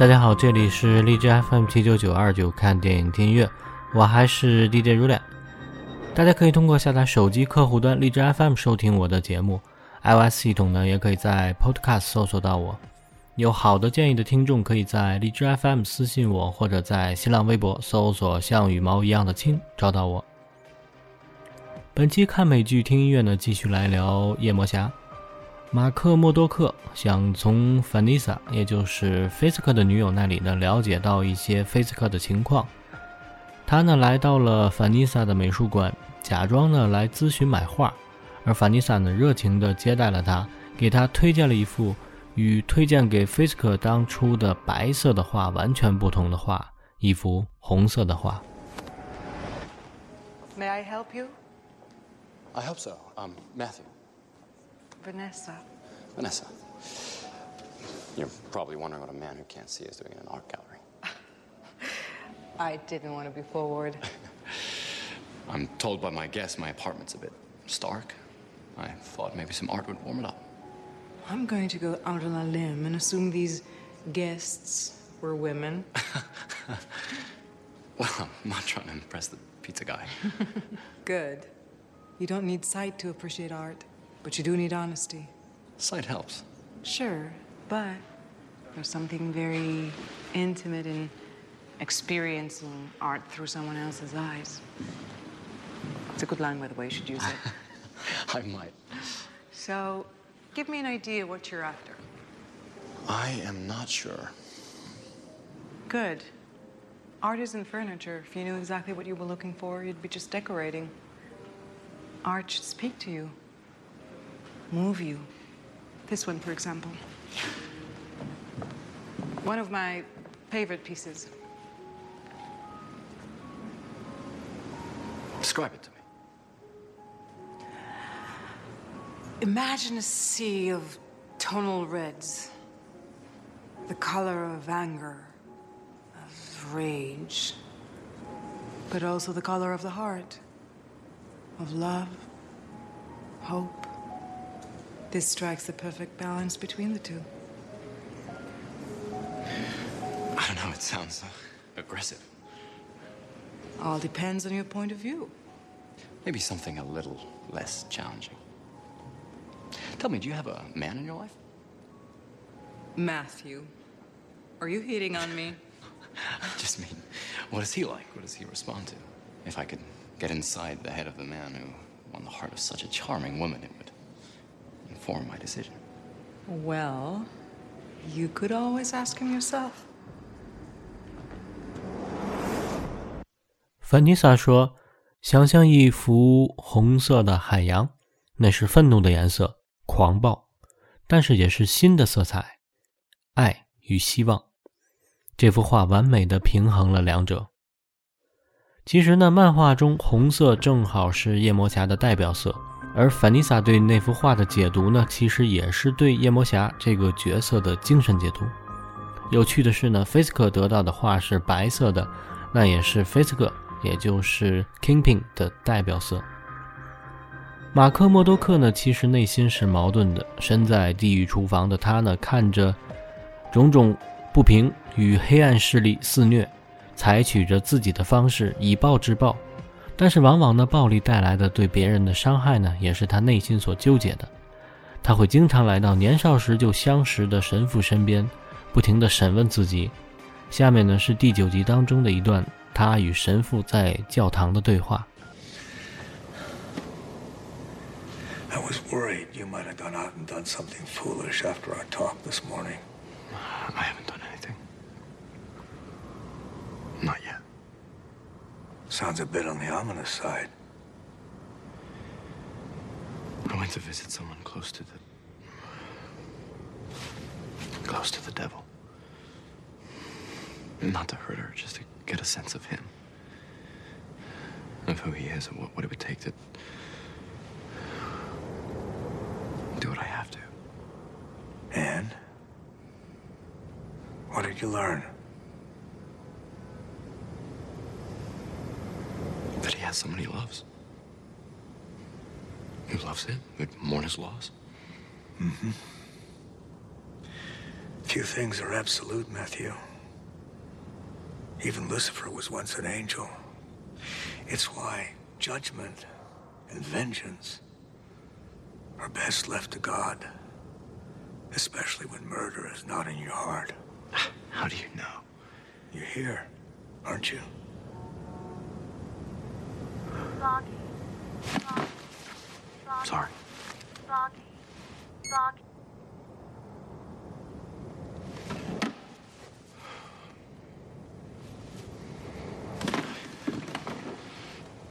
大家好，这里是荔枝 FM 七九九二九，看电影听音乐，我还是 DJ 如恋。大家可以通过下载手机客户端荔枝 FM 收听我的节目，iOS 系统呢也可以在 Podcast 搜索到我。有好的建议的听众，可以在荔枝 FM 私信我，或者在新浪微博搜索“像羽毛一样的青”找到我。本期看美剧听音乐呢，继续来聊夜魔侠。马克·默多克想从范妮莎，也就是菲斯克的女友那里呢，了解到一些菲斯克的情况。他呢来到了范妮莎的美术馆，假装呢来咨询买画，而范妮莎呢热情地接待了他，给他推荐了一幅与推荐给菲斯克当初的白色的画完全不同的画，一幅红色的画。May I help you? I hope so. I'm Matthew. Vanessa. Vanessa. You're probably wondering what a man who can't see is doing in an art gallery. I didn't want to be forward. I'm told by my guests my apartment's a bit stark. I thought maybe some art would warm it up. I'm going to go out on a limb and assume these guests were women. Well, I'm not trying to impress the pizza guy. Good. You don't need sight to appreciate art, but you do need honesty. Sight helps. Sure, but there's something very intimate in experiencing art through someone else's eyes. It's a good line, by the way. You should use it. I might. so, give me an idea what you're after. I am not sure. Good. Art isn't furniture. If you knew exactly what you were looking for, you'd be just decorating. Art should speak to you, move you. This one, for example. One of my favorite pieces. Describe it to me. Imagine a sea of tonal reds, the color of anger, of rage, but also the color of the heart, of love, hope. This strikes the perfect balance between the two. I don't know, it sounds uh, aggressive. All depends on your point of view. Maybe something a little less challenging. Tell me, do you have a man in your life? Matthew, are you hitting on me? I just mean, what is he like? What does he respond to? If I could get inside the head of the man who won the heart of such a charming woman, it would inform my decision. Well, you could always ask him yourself. 凡妮莎说：“想象一幅红色的海洋，那是愤怒的颜色，狂暴，但是也是新的色彩，爱与希望。这幅画完美的平衡了两者。其实呢，漫画中红色正好是夜魔侠的代表色，而凡妮莎对那幅画的解读呢，其实也是对夜魔侠这个角色的精神解读。有趣的是呢，菲斯克得到的画是白色的，那也是菲斯克。”也就是 Kingpin 的代表色。马克·默多克呢，其实内心是矛盾的。身在地狱厨房的他呢，看着种种不平与黑暗势力肆虐，采取着自己的方式以暴制暴。但是，往往呢，暴力带来的对别人的伤害呢，也是他内心所纠结的。他会经常来到年少时就相识的神父身边，不停地审问自己。下面呢，是第九集当中的一段。他与神父在教堂的对话。I was worried you might have gone out and done something foolish after our talk this morning. I haven't done anything. Sounds a bit on the ominous side. I went to visit someone close to the. close to the devil. Not to hurt her, just to get a sense of him, of who he is, and what, what it would take to do what I have to. And? What did you learn? That he has someone he loves. Who loves him, who'd mourn his loss. Mm-hmm. Few things are absolute, Matthew. Even Lucifer was once an angel. It's why judgment and vengeance are best left to God, especially when murder is not in your heart. How do you know? You're here, aren't you? Foggy. Foggy. Foggy. Sorry. Foggy. Foggy.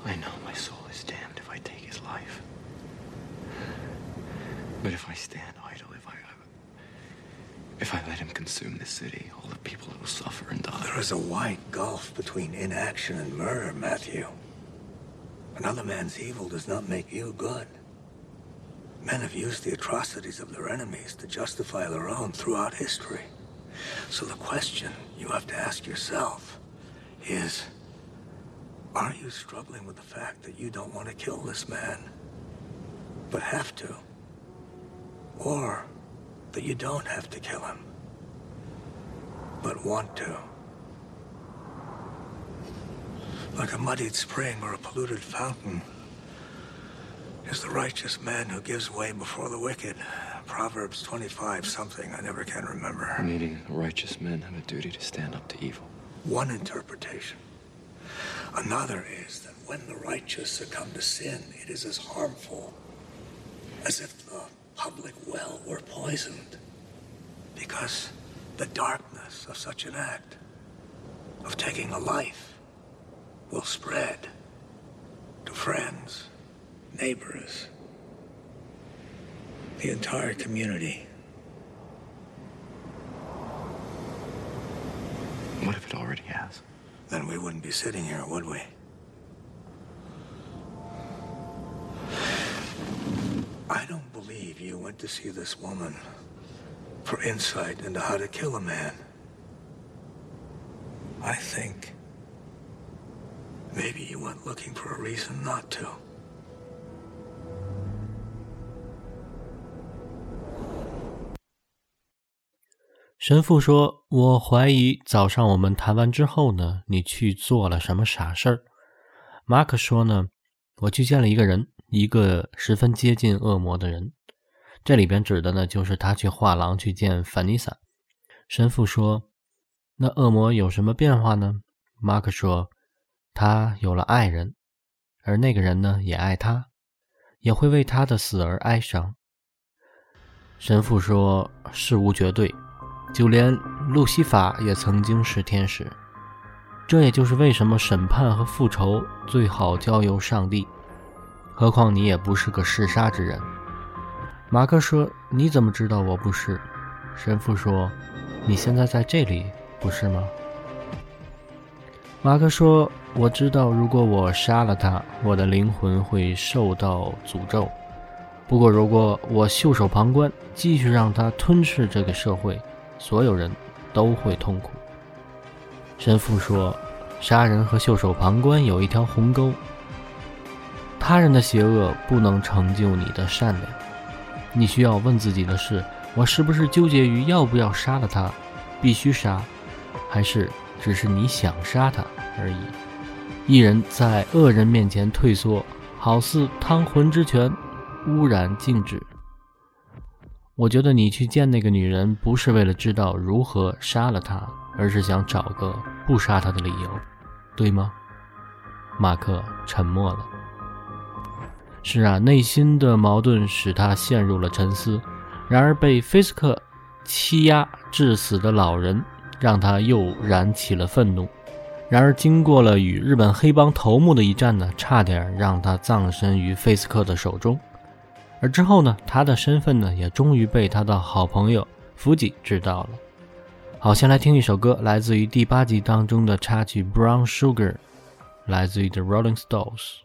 I know my soul is damned if I take his life. But if I stand idle, if I. If I let him consume this city, all the people will suffer and die. There is a wide gulf between inaction and murder, Matthew. Another man's evil does not make you good. Men have used the atrocities of their enemies to justify their own throughout history. So the question you have to ask yourself is Are you struggling with the fact that you don't want to kill this man, but have to? Or that you don't have to kill him, but want to? Like a muddied spring or a polluted fountain is the righteous man who gives way before the wicked. Proverbs 25 something, I never can remember. Meaning, righteous men have a duty to stand up to evil. One interpretation. Another is that when the righteous succumb to sin, it is as harmful as if the public well were poisoned. Because the darkness of such an act, of taking a life, will spread to friends, neighbors, the entire community. What if it already has? Then we wouldn't be sitting here, would we? I don't believe you went to see this woman for insight into how to kill a man. I think maybe you weren't looking for a reason not to. 神父说：“我怀疑早上我们谈完之后呢，你去做了什么傻事儿。”马克说：“呢，我去见了一个人，一个十分接近恶魔的人。这里边指的呢，就是他去画廊去见凡妮萨。”神父说：“那恶魔有什么变化呢？”马克说：“他有了爱人，而那个人呢，也爱他，也会为他的死而哀伤。”神父说：“事无绝对。”就连路西法也曾经是天使，这也就是为什么审判和复仇最好交由上帝。何况你也不是个嗜杀之人。马克说：“你怎么知道我不是？”神父说：“你现在在这里，不是吗？”马克说：“我知道，如果我杀了他，我的灵魂会受到诅咒。不过，如果我袖手旁观，继续让他吞噬这个社会。”所有人都会痛苦。神父说：“杀人和袖手旁观有一条鸿沟。他人的邪恶不能成就你的善良。你需要问自己的是：我是不是纠结于要不要杀了他？必须杀，还是只是你想杀他而已？一人在恶人面前退缩，好似汤浑之泉，污染静止。”我觉得你去见那个女人，不是为了知道如何杀了她，而是想找个不杀她的理由，对吗？马克沉默了。是啊，内心的矛盾使他陷入了沉思。然而，被菲斯克欺压致死的老人，让他又燃起了愤怒。然而，经过了与日本黑帮头目的一战呢，差点让他葬身于费斯克的手中。而之后呢，他的身份呢，也终于被他的好朋友福吉知道了。好，先来听一首歌，来自于第八集当中的插曲《Brown Sugar》，来自于 The Rolling Stones。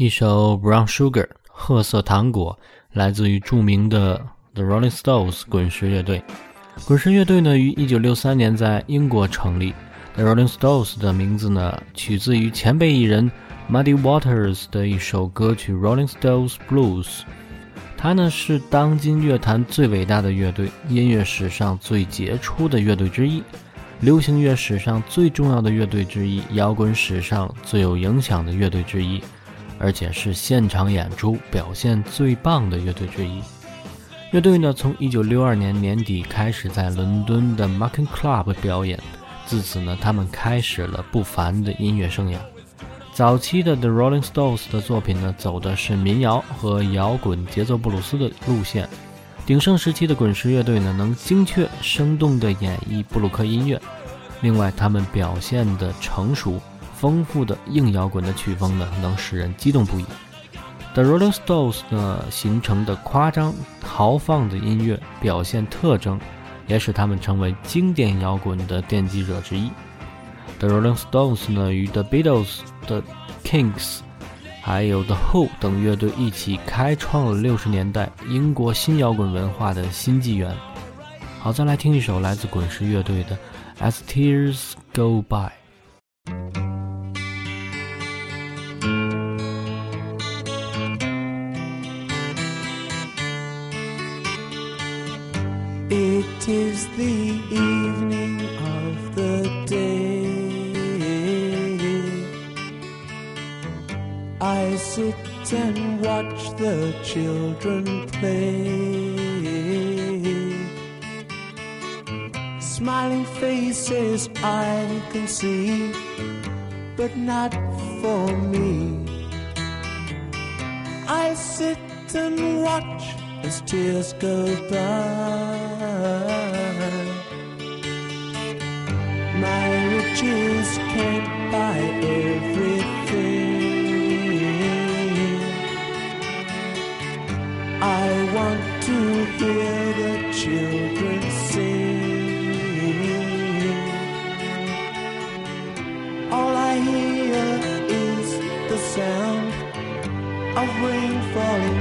一首《Brown Sugar》褐色糖果，来自于著名的 The Rolling Stones 滚石乐队。滚石乐队呢，于1963年在英国成立。The Rolling Stones 的名字呢，取自于前辈艺人 Muddy Waters 的一首歌曲《Rolling Stones Blues》。它呢是当今乐坛最伟大的乐队，音乐史上最杰出的乐队之一，流行乐史上最重要的乐队之一，摇滚史上最有影响的乐队之一，而且是现场演出表现最棒的乐队之一。乐队呢从1962年年底开始在伦敦的 Marking Club 表演，自此呢他们开始了不凡的音乐生涯。早期的 The Rolling Stones 的作品呢，走的是民谣和摇滚节奏布鲁斯的路线。鼎盛时期的滚石乐队呢，能精确生动地演绎布鲁克音乐。另外，他们表现的成熟、丰富的硬摇滚的曲风呢，能使人激动不已。The Rolling Stones 呢形成的夸张豪放的音乐表现特征，也使他们成为经典摇滚的奠基者之一。The Rolling Stones 呢，与 The Beatles、The Kings，还有 The Who 等乐队一起开创了六十年代英国新摇滚文化的新纪元。好，再来听一首来自滚石乐队的《As Tears Go By》。See, but not for me. I sit and watch as tears go by. My riches can't buy everything. I want to hear the children rain falling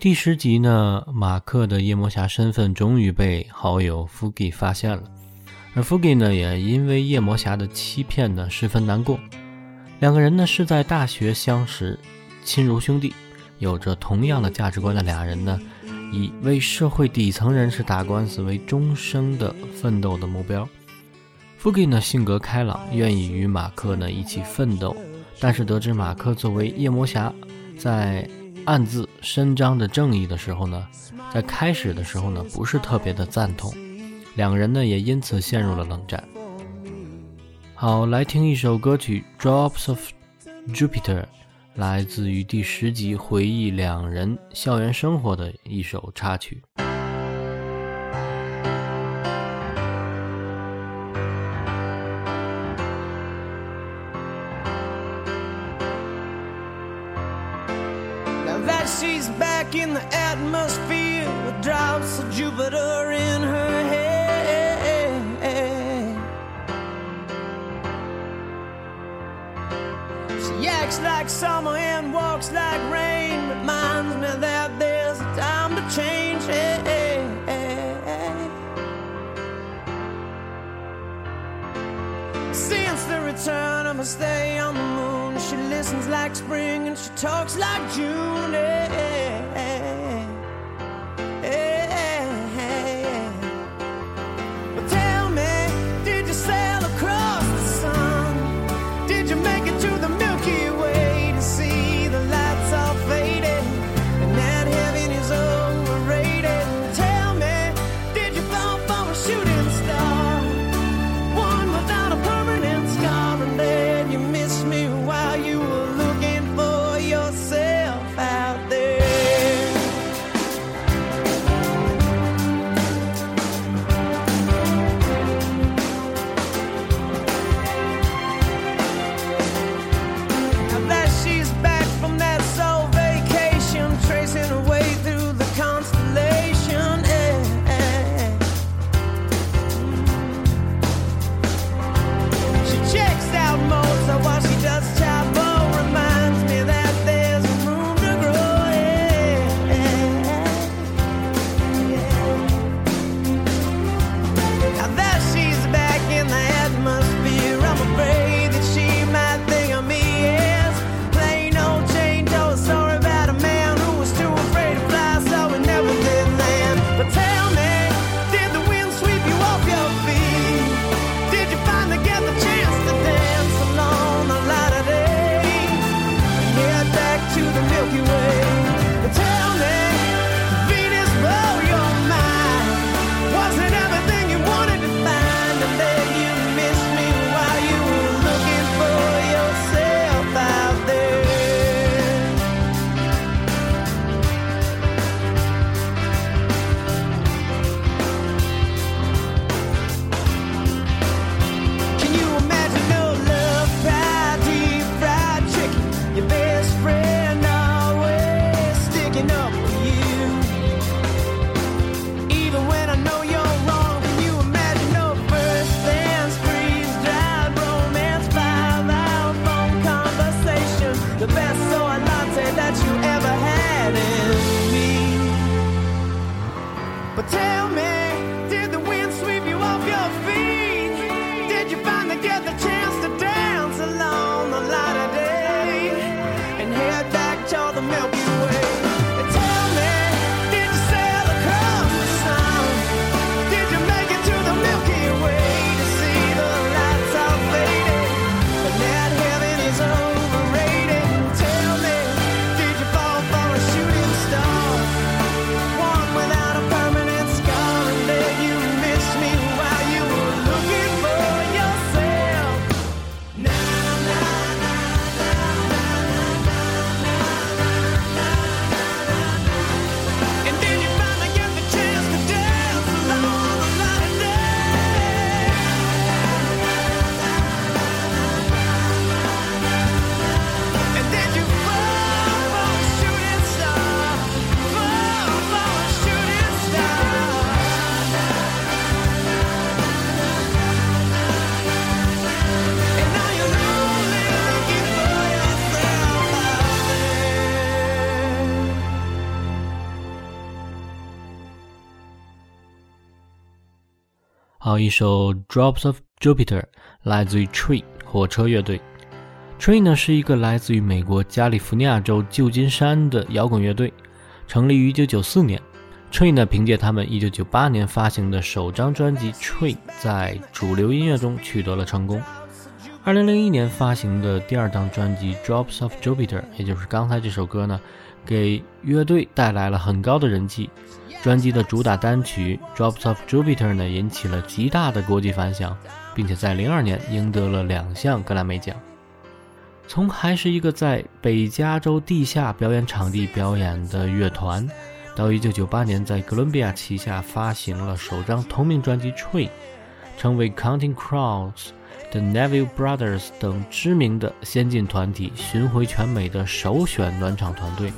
第十集呢，马克的夜魔侠身份终于被好友 Fugi 发现了，而 Fugi 呢，也因为夜魔侠的欺骗呢，十分难过。两个人呢是在大学相识，亲如兄弟，有着同样的价值观的俩人呢，以为社会底层人士打官司为终生的奋斗的目标。Fugi 呢性格开朗，愿意与马克呢一起奋斗，但是得知马克作为夜魔侠，在暗自伸张着正义的时候呢，在开始的时候呢不是特别的赞同，两人呢也因此陷入了冷战。好，来听一首歌曲《Drops of Jupiter》，来自于第十集回忆两人校园生活的一首插曲。「in the atmosphere with drops of Jupiter in her head. She acts like summer and walks like rain. Reminds me that there's a time to change. Since the return of her stay on the moon, she listens like spring and she talks like June. 好，一首《Drops of Jupiter》来自于 Tree 火车乐队。Tree 呢是一个来自于美国加利福尼亚州旧金山的摇滚乐队，成立于1994年。Tree 呢凭借他们1998年发行的首张专辑《Tree》在主流音乐中取得了成功。2001年发行的第二张专辑《Drops of Jupiter》，也就是刚才这首歌呢，给乐队带来了很高的人气。专辑的主打单曲《Drops of Jupiter》呢，引起了极大的国际反响，并且在02年赢得了两项格莱美奖。从还是一个在北加州地下表演场地表演的乐团，到1998年在哥伦比亚旗下发行了首张同名专辑《Tree》，成为 Counting Crows、The Neville Brothers 等知名的先进团体巡回全美的首选暖场团队。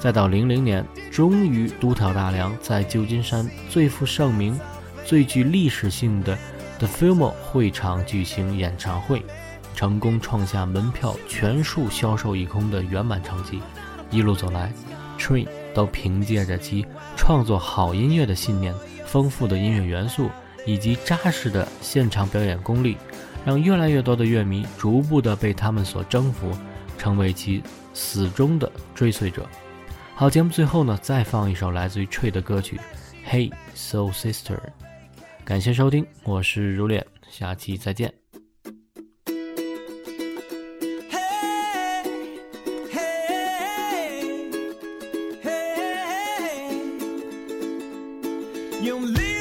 再到零零年，终于独挑大梁，在旧金山最负盛名、最具历史性的 The f i l m o 会场举行演唱会，成功创下门票全数销售一空的圆满成绩。一路走来，Train 都凭借着其创作好音乐的信念、丰富的音乐元素以及扎实的现场表演功力，让越来越多的乐迷逐步的被他们所征服，成为其死忠的追随者。好，节目最后呢，再放一首来自于 Tree 的歌曲《Hey Soul Sister》。感谢收听，我是如烈，下期再见。用力